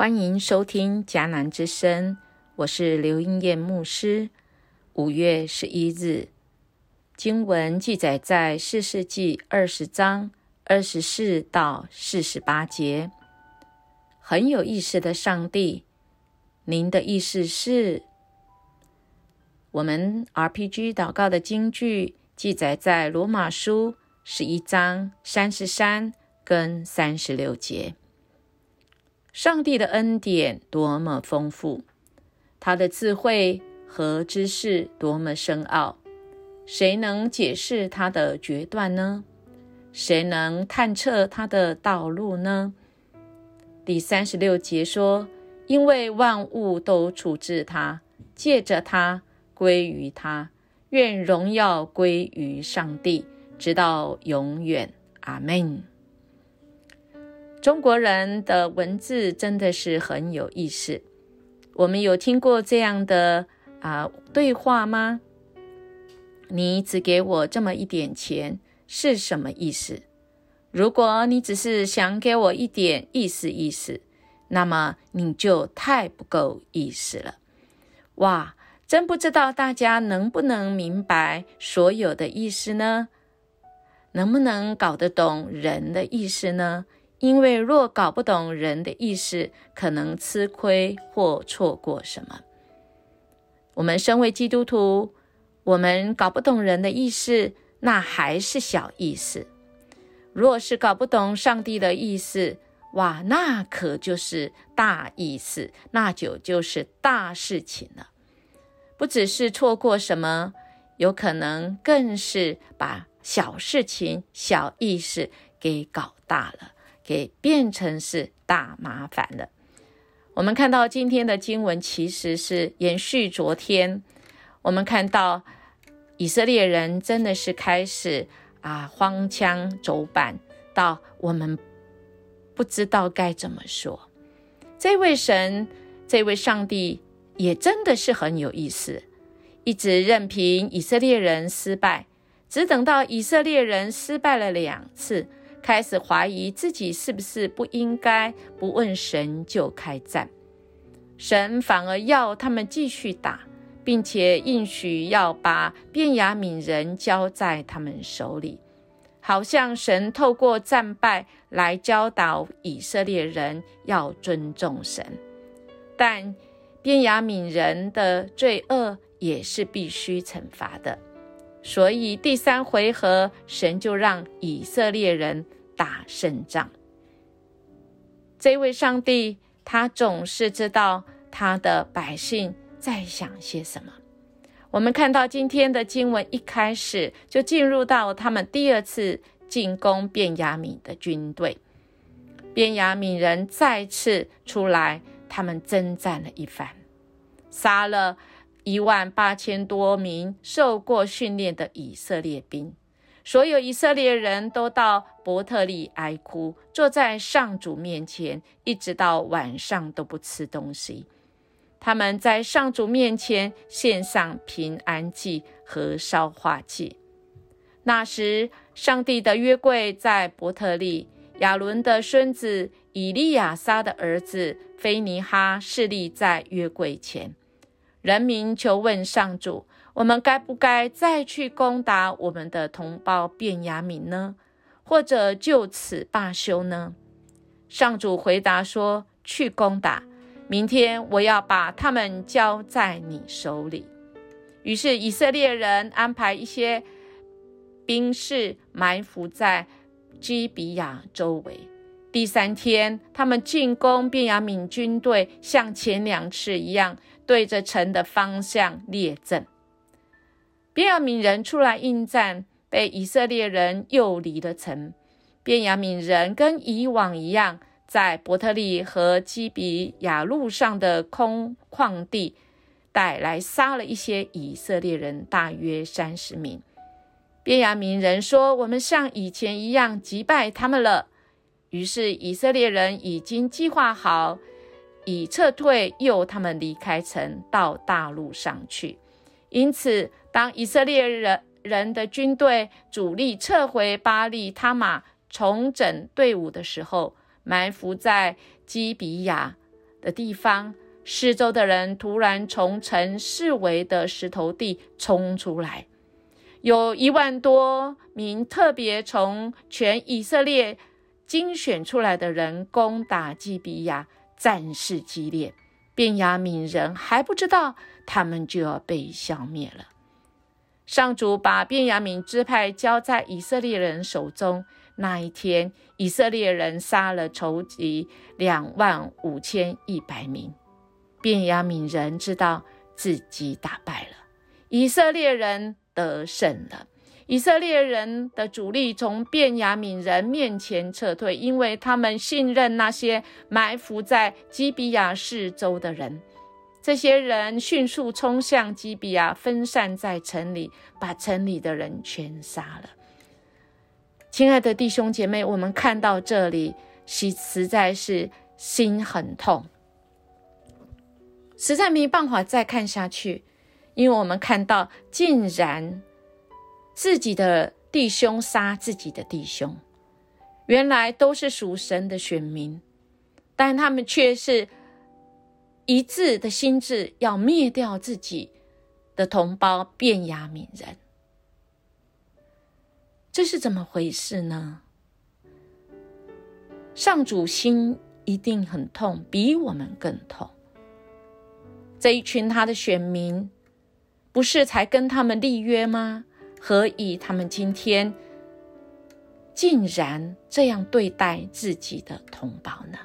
欢迎收听迦南之声，我是刘英燕牧师。五月十一日，经文记载在四世纪二十章二十四到四十八节。很有意思的上帝，您的意思是？我们 RPG 祷告的经句记载在罗马书十一章三十三跟三十六节。上帝的恩典多么丰富，他的智慧和知识多么深奥，谁能解释他的决断呢？谁能探测他的道路呢？第三十六节说：“因为万物都处置他，借着他归于他，愿荣耀归于上帝，直到永远。”阿门。中国人的文字真的是很有意思。我们有听过这样的啊对话吗？你只给我这么一点钱是什么意思？如果你只是想给我一点意思意思，那么你就太不够意思了。哇，真不知道大家能不能明白所有的意思呢？能不能搞得懂人的意思呢？因为若搞不懂人的意思，可能吃亏或错过什么。我们身为基督徒，我们搞不懂人的意思，那还是小意思；若是搞不懂上帝的意思，哇，那可就是大意思，那就就是大事情了。不只是错过什么，有可能更是把小事情、小意思给搞大了。给变成是大麻烦了。我们看到今天的经文其实是延续昨天。我们看到以色列人真的是开始啊荒腔走板，到我们不知道该怎么说。这位神，这位上帝也真的是很有意思，一直任凭以色列人失败，只等到以色列人失败了两次。开始怀疑自己是不是不应该不问神就开战，神反而要他们继续打，并且应许要把便雅悯人交在他们手里，好像神透过战败来教导以色列人要尊重神。但便雅悯人的罪恶也是必须惩罚的。所以第三回合，神就让以色列人打胜仗。这位上帝，他总是知道他的百姓在想些什么。我们看到今天的经文一开始就进入到他们第二次进攻便雅悯的军队，便雅悯人再次出来，他们征战了一番，杀了。一万八千多名受过训练的以色列兵，所有以色列人都到伯特利哀哭，坐在上主面前，一直到晚上都不吃东西。他们在上主面前献上平安祭和烧化祭。那时，上帝的约柜在伯特利，亚伦的孙子以利亚撒的儿子菲尼哈侍立在约柜前。人民求问上主：“我们该不该再去攻打我们的同胞便雅悯呢？或者就此罢休呢？”上主回答说：“去攻打，明天我要把他们交在你手里。”于是以色列人安排一些兵士埋伏在基比亚周围。第三天，他们进攻便雅悯军队，像前两次一样。对着城的方向列阵，便雅悯人出来应战，被以色列人诱离了城。便雅悯人跟以往一样，在伯特利和基比亚路上的空旷地带来杀了一些以色列人，大约三十名。便雅悯人说：“我们像以前一样击败他们了。”于是以色列人已经计划好。以撤退诱他们离开城，到大陆上去。因此，当以色列人人的军队主力撤回巴利他马，重整队伍的时候，埋伏在基比亚的地方，四周的人突然从城四围的石头地冲出来，有一万多名特别从全以色列精选出来的人攻打基比亚，战事激烈。便雅悯人还不知道，他们就要被消灭了。上主把便雅悯支派交在以色列人手中。那一天，以色列人杀了仇敌两万五千一百名。便雅悯人知道自己打败了，以色列人得胜了。以色列人的主力从便雅悯人面前撤退，因为他们信任那些埋伏在基比亚四周的人。这些人迅速冲向基比亚，分散在城里，把城里的人全杀了。亲爱的弟兄姐妹，我们看到这里，实实在是心很痛，实在没办法再看下去，因为我们看到竟然自己的弟兄杀自己的弟兄，原来都是属神的选民，但他们却是一致的心智，要灭掉自己的同胞便雅悯人。这是怎么回事呢？上主心一定很痛，比我们更痛。这一群他的选民，不是才跟他们立约吗？何以他们今天竟然这样对待自己的同胞呢？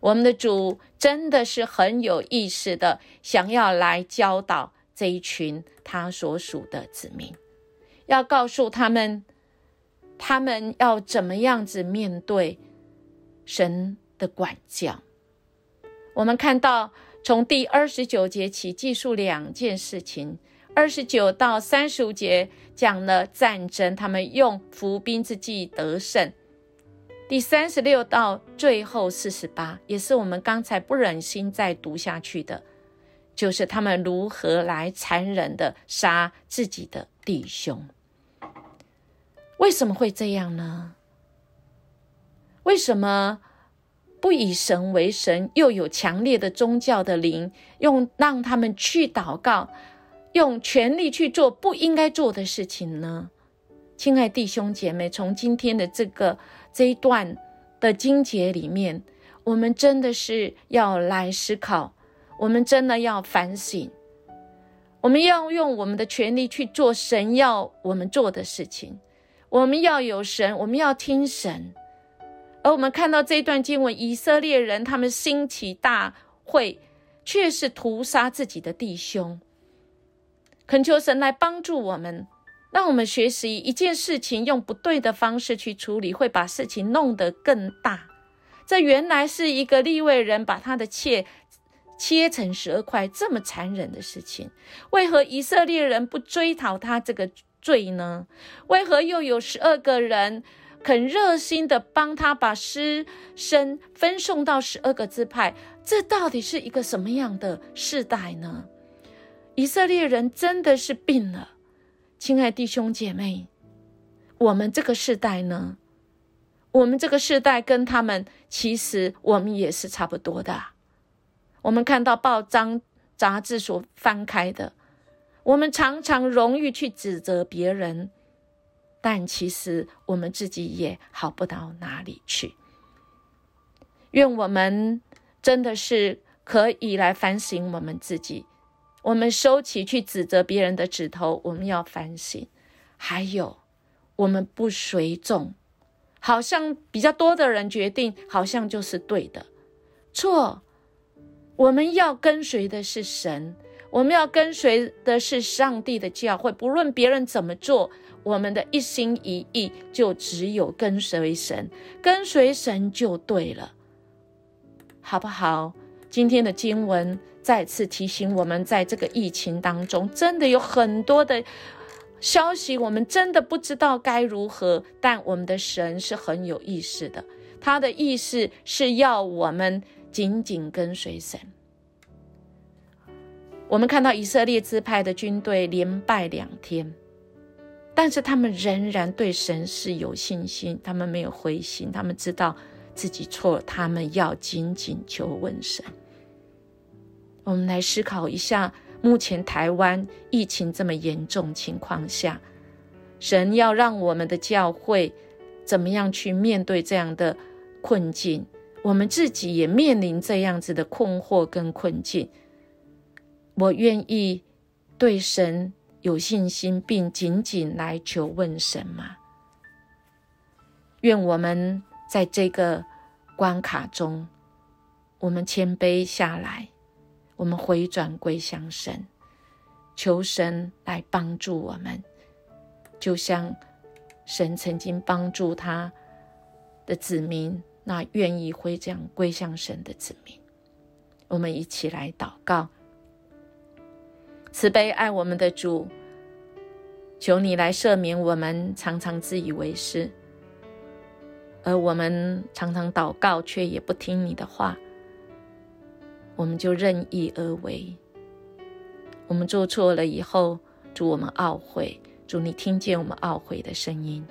我们的主真的是很有意识的，想要来教导这一群他所属的子民。要告诉他们，他们要怎么样子面对神的管教。我们看到，从第二十九节起记述两件事情，二十九到三十五节讲了战争，他们用伏兵之计得胜。第三十六到最后四十八，也是我们刚才不忍心再读下去的，就是他们如何来残忍的杀自己的弟兄。为什么会这样呢？为什么不以神为神，又有强烈的宗教的灵，用让他们去祷告，用全力去做不应该做的事情呢？亲爱弟兄姐妹，从今天的这个这一段的经节里面，我们真的是要来思考，我们真的要反省，我们要用我们的权利去做神要我们做的事情。我们要有神，我们要听神。而我们看到这一段经文，以色列人他们兴起大会，却是屠杀自己的弟兄。恳求神来帮助我们，让我们学习一件事情用不对的方式去处理，会把事情弄得更大。这原来是一个立位人把他的妾切成十二块，这么残忍的事情，为何以色列人不追讨他这个？罪呢？为何又有十二个人肯热心的帮他把尸身分送到十二个支派？这到底是一个什么样的世代呢？以色列人真的是病了，亲爱弟兄姐妹，我们这个世代呢？我们这个世代跟他们其实我们也是差不多的。我们看到报章杂志所翻开的。我们常常容易去指责别人，但其实我们自己也好不到哪里去。愿我们真的是可以来反省我们自己。我们收起去指责别人的指头，我们要反省。还有，我们不随众，好像比较多的人决定，好像就是对的。错，我们要跟随的是神。我们要跟随的是上帝的教会，不论别人怎么做，我们的一心一意就只有跟随神，跟随神就对了，好不好？今天的经文再次提醒我们，在这个疫情当中，真的有很多的消息，我们真的不知道该如何。但我们的神是很有意识的，他的意思是要我们紧紧跟随神。我们看到以色列支派的军队连败两天，但是他们仍然对神是有信心，他们没有灰心，他们知道自己错，他们要紧紧求问神。我们来思考一下，目前台湾疫情这么严重情况下，神要让我们的教会怎么样去面对这样的困境？我们自己也面临这样子的困惑跟困境。我愿意对神有信心，并紧紧来求问神吗？愿我们在这个关卡中，我们谦卑下来。我们回转归向神，求神来帮助我们，就像神曾经帮助他的子民，那愿意回转归向神的子民。我们一起来祷告：慈悲爱我们的主，求你来赦免我们常常自以为是，而我们常常祷告却也不听你的话。我们就任意而为。我们做错了以后，主我们懊悔。主，你听见我们懊悔的声音。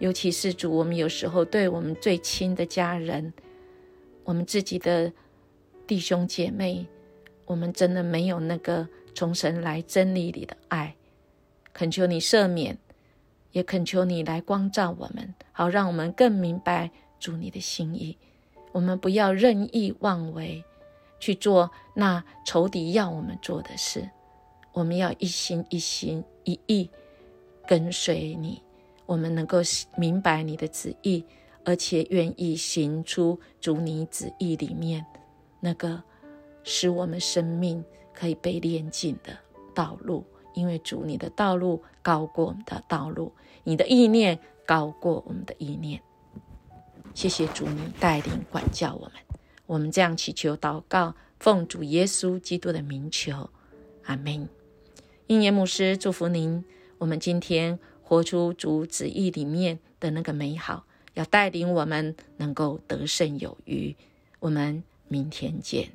尤其是主，我们有时候对我们最亲的家人，我们自己的弟兄姐妹，我们真的没有那个从神来真理里的爱。恳求你赦免，也恳求你来光照我们，好让我们更明白主你的心意。我们不要任意妄为。去做那仇敌要我们做的事，我们要一心一心一意跟随你。我们能够明白你的旨意，而且愿意行出主你旨意里面那个使我们生命可以被炼净的道路。因为主你的道路高过我们的道路，你的意念高过我们的意念。谢谢主你带领管教我们。我们这样祈求祷告，奉主耶稣基督的名求，阿门。应耶牧师祝福您。我们今天活出主旨意里面的那个美好，要带领我们能够得胜有余。我们明天见。